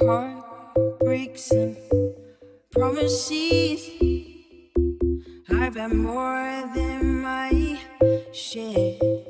heartbreaks and promises. I've had more than my share.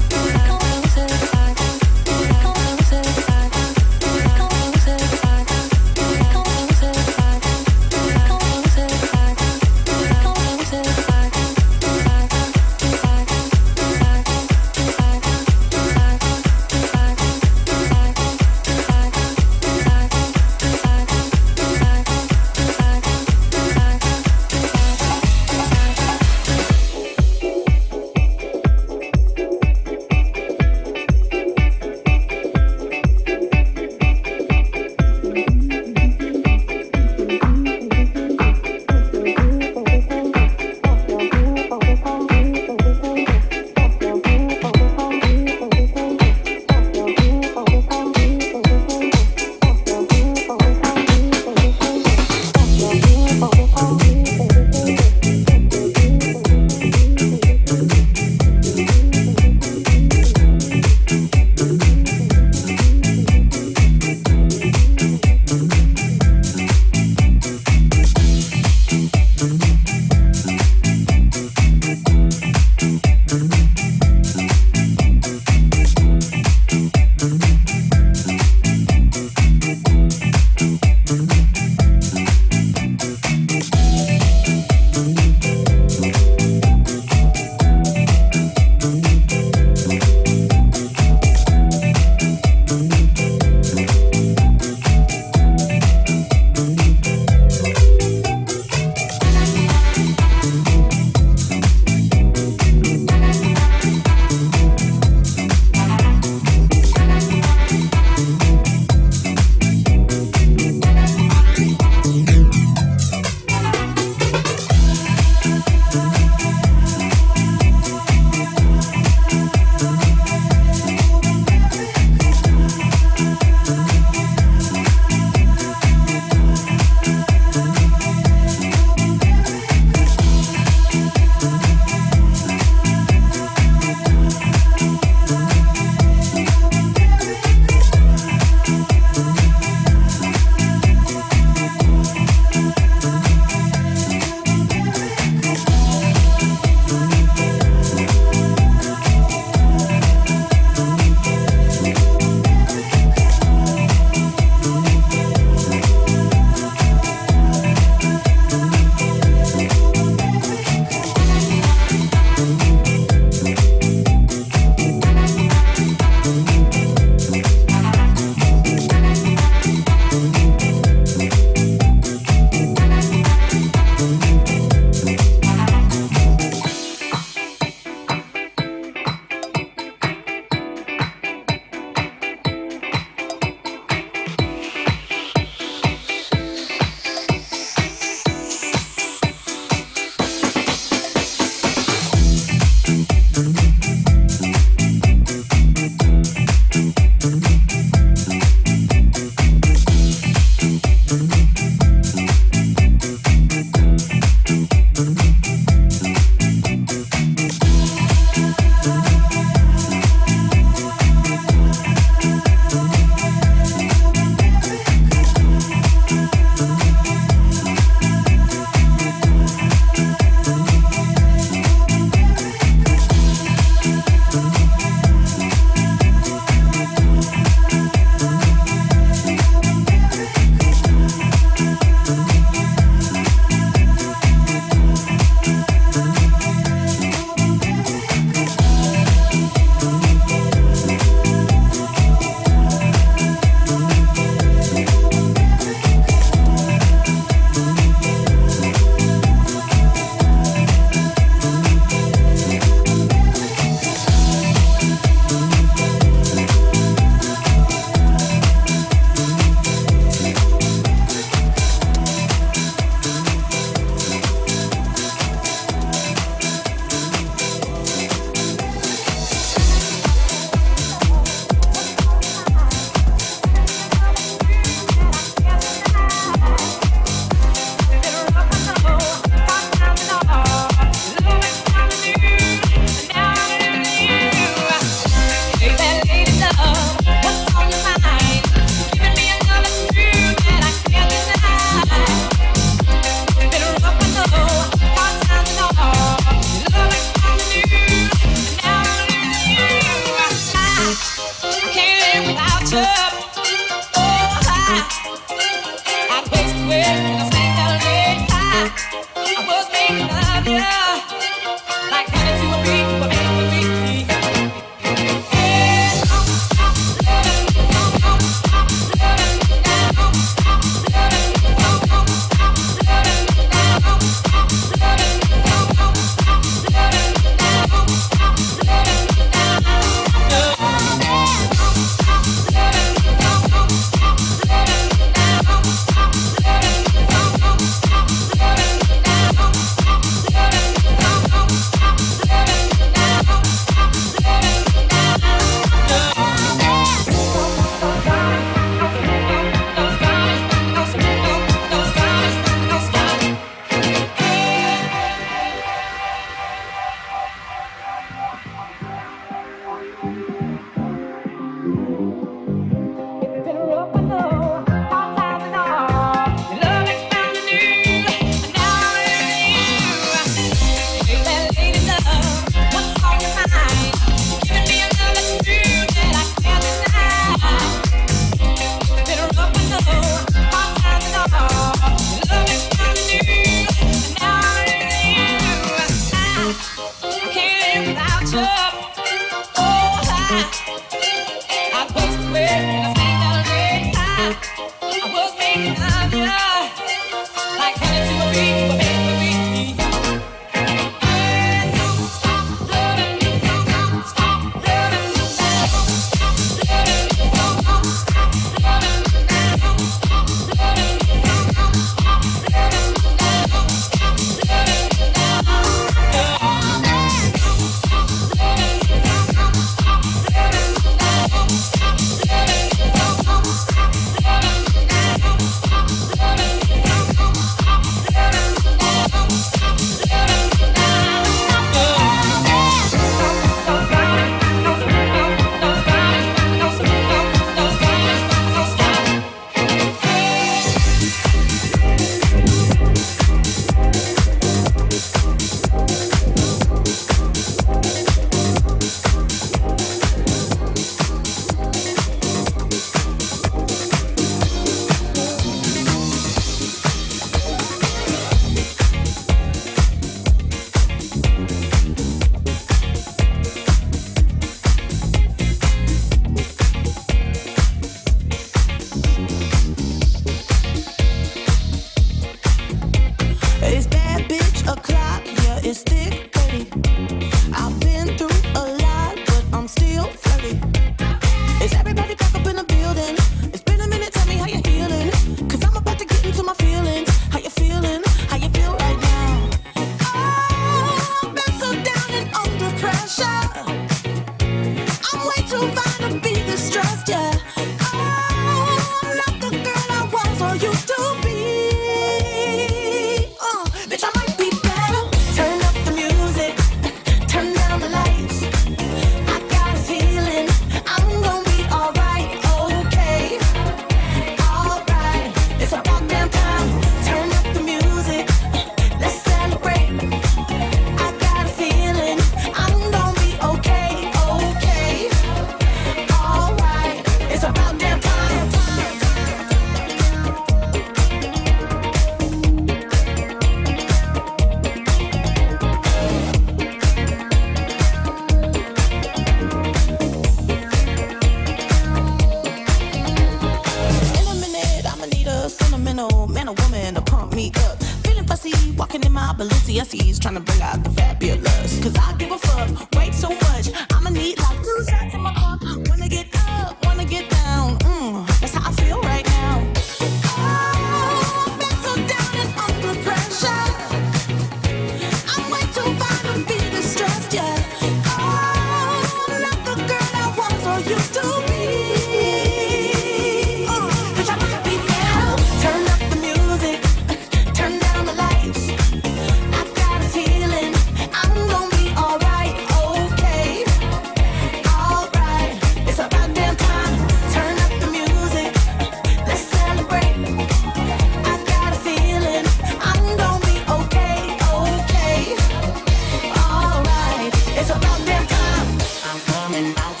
I'm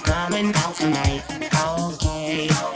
coming out tonight. I'm